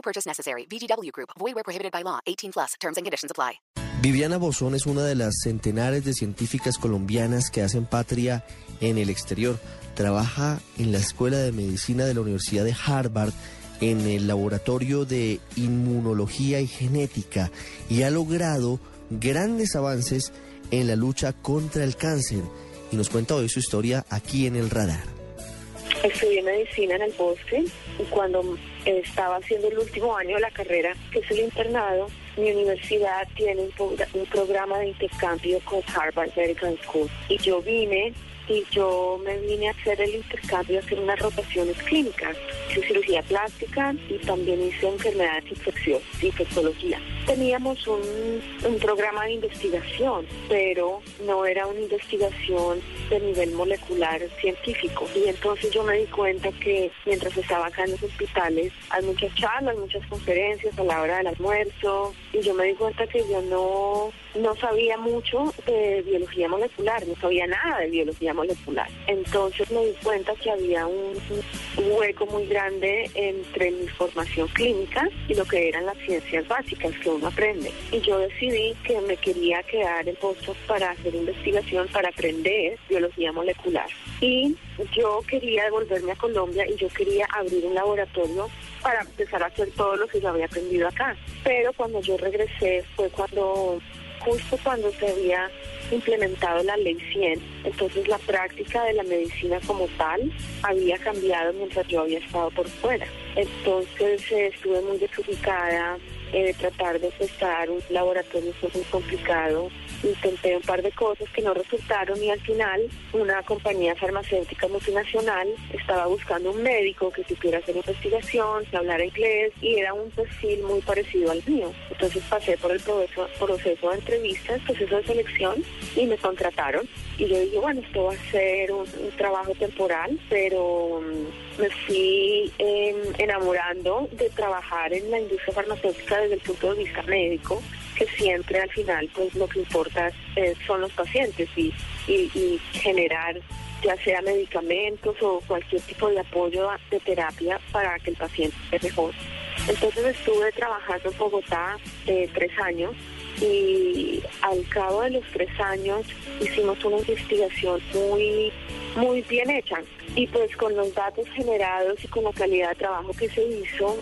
No purchase necessary. VGW Group. Void where prohibited by law. 18 plus. Terms and conditions apply. Viviana Bozón es una de las centenares de científicas colombianas que hacen patria en el exterior. Trabaja en la Escuela de Medicina de la Universidad de Harvard en el Laboratorio de Inmunología y Genética y ha logrado grandes avances en la lucha contra el cáncer. Y nos cuenta hoy su historia aquí en el radar. Estudié medicina en el bosque y cuando estaba haciendo el último año de la carrera, que es el internado, mi universidad tiene un, un programa de intercambio con Harvard Medical School. Y yo vine y yo me vine a hacer el intercambio, a hacer unas rotaciones clínicas. Hice cirugía plástica y también hice enfermedades infecciosas, infectología. Teníamos un, un programa de investigación, pero no era una investigación de nivel molecular científico. Y entonces yo me di cuenta que mientras estaba acá en los hospitales, hay muchas charlas, muchas conferencias a la hora del almuerzo, y yo me di cuenta que yo no, no sabía mucho de biología molecular, no sabía nada de biología molecular. Entonces me di cuenta que había un, hueco muy grande entre mi formación clínica y lo que eran las ciencias básicas que uno aprende. Y yo decidí que me quería quedar en Boston para hacer investigación, para aprender biología molecular. Y yo quería devolverme a Colombia y yo quería abrir un laboratorio para empezar a hacer todo lo que yo había aprendido acá. Pero cuando yo regresé fue cuando, justo cuando se había implementado la ley 100, entonces la práctica de la medicina como tal había cambiado mientras yo había estado por fuera. Entonces eh, estuve muy desubicada, eh, tratar de prestar un laboratorio fue muy complicado. Intenté un par de cosas que no resultaron y al final una compañía farmacéutica multinacional estaba buscando un médico que supiera hacer investigación, que hablara inglés y era un perfil muy parecido al mío. Entonces pasé por el proceso, proceso de entrevistas, proceso de selección y me contrataron. Y yo dije, bueno, esto va a ser un, un trabajo temporal, pero mm, me fui em, enamorando de trabajar en la industria farmacéutica desde el punto de vista médico, que siempre al final pues lo que importa son los pacientes y, y, generar ya sea medicamentos o cualquier tipo de apoyo de terapia para que el paciente esté mejor. Entonces estuve trabajando en Bogotá eh, tres años y al cabo de los tres años hicimos una investigación muy, muy bien hecha. Y pues con los datos generados y con la calidad de trabajo que se hizo,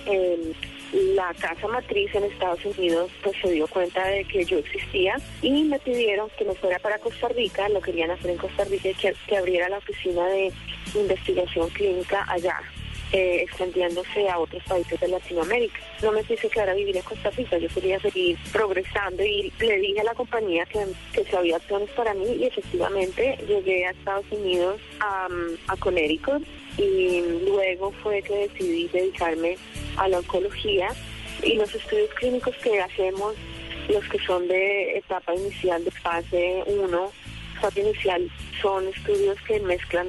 la casa matriz en Estados Unidos pues se dio cuenta de que yo existía y me pidieron que me fuera para Costa Rica, lo querían hacer en Costa Rica y que, que abriera la oficina de investigación clínica allá eh, extendiéndose a otros países de Latinoamérica. No me quise quedar a vivir en Costa Rica, yo quería seguir progresando y le dije a la compañía que, que si había opciones para mí y efectivamente llegué a Estados Unidos a, a Connecticut y luego fue que decidí dedicarme a la oncología y los estudios clínicos que hacemos, los que son de etapa inicial de fase 1, fase inicial, son estudios que mezclan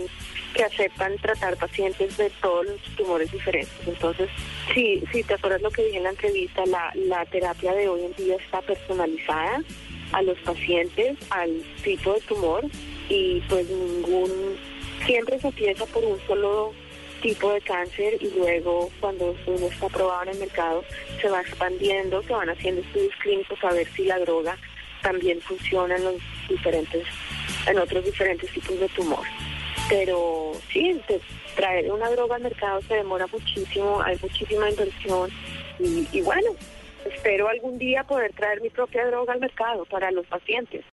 que aceptan tratar pacientes de todos los tumores diferentes. Entonces, sí, sí, te acuerdas lo que dije en la entrevista, la, la terapia de hoy en día está personalizada a los pacientes, al tipo de tumor y pues ningún, siempre se empieza por un solo tipo de cáncer y luego cuando uno está aprobado en el mercado se va expandiendo, se van haciendo estudios clínicos a ver si la droga también funciona en los diferentes, en otros diferentes tipos de tumor pero sí, traer una droga al mercado se demora muchísimo, hay muchísima inversión y, y bueno, espero algún día poder traer mi propia droga al mercado para los pacientes.